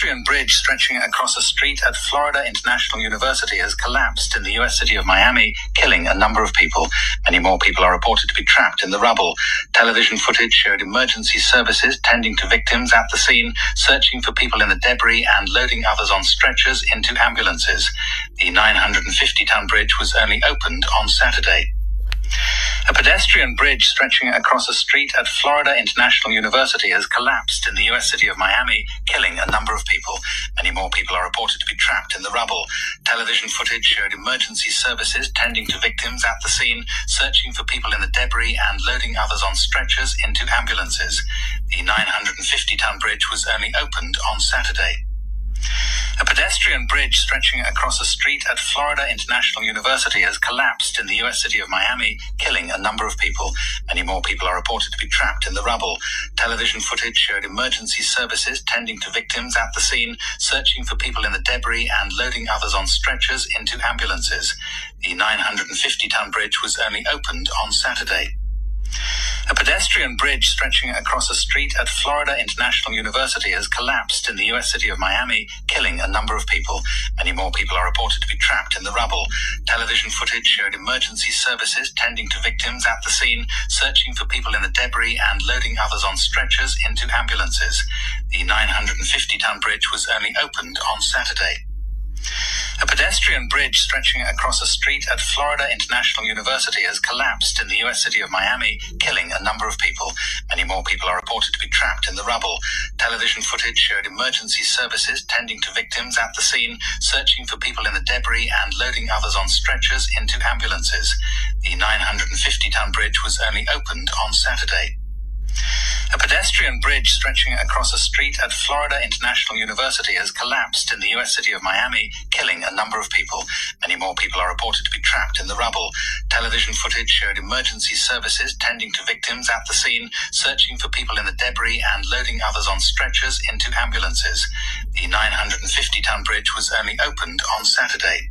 pedestrian bridge stretching across a street at Florida International University has collapsed in the US city of Miami, killing a number of people. Many more people are reported to be trapped in the rubble. Television footage showed emergency services tending to victims at the scene, searching for people in the debris and loading others on stretchers into ambulances. The 950 ton bridge was only opened on Saturday. A pedestrian bridge stretching across a street at Florida International University has collapsed in the US city of Miami, killing a number of people. Many more people are reported to be trapped in the rubble. Television footage showed emergency services tending to victims at the scene, searching for people in the debris and loading others on stretchers into ambulances. The 950 ton bridge was only opened on Saturday. Pedestrian bridge stretching across a street at Florida International University has collapsed in the US city of Miami, killing a number of people. Many more people are reported to be trapped in the rubble. Television footage showed emergency services tending to victims at the scene, searching for people in the debris and loading others on stretchers into ambulances. The 950 ton bridge was only opened on Saturday. A pedestrian bridge stretching across a street at Florida International University has collapsed in the US city of Miami, killing a number of people. Many more people are reported to be trapped in the rubble. Television footage showed emergency services tending to victims at the scene, searching for people in the debris and loading others on stretchers into ambulances. The 950 ton bridge was only opened on Saturday. A pedestrian bridge stretching across a street at Florida International University has collapsed in the US city of Miami, killing a number of people. Many more people are reported to be trapped in the rubble. Television footage showed emergency services tending to victims at the scene, searching for people in the debris and loading others on stretchers into ambulances. The 950 ton bridge was only opened on Saturday. A pedestrian bridge stretching across a street at Florida International University has collapsed in the US city of Miami, killing a number of people. Many more people are reported to be trapped in the rubble. Television footage showed emergency services tending to victims at the scene, searching for people in the debris and loading others on stretchers into ambulances. The 950 ton bridge was only opened on Saturday.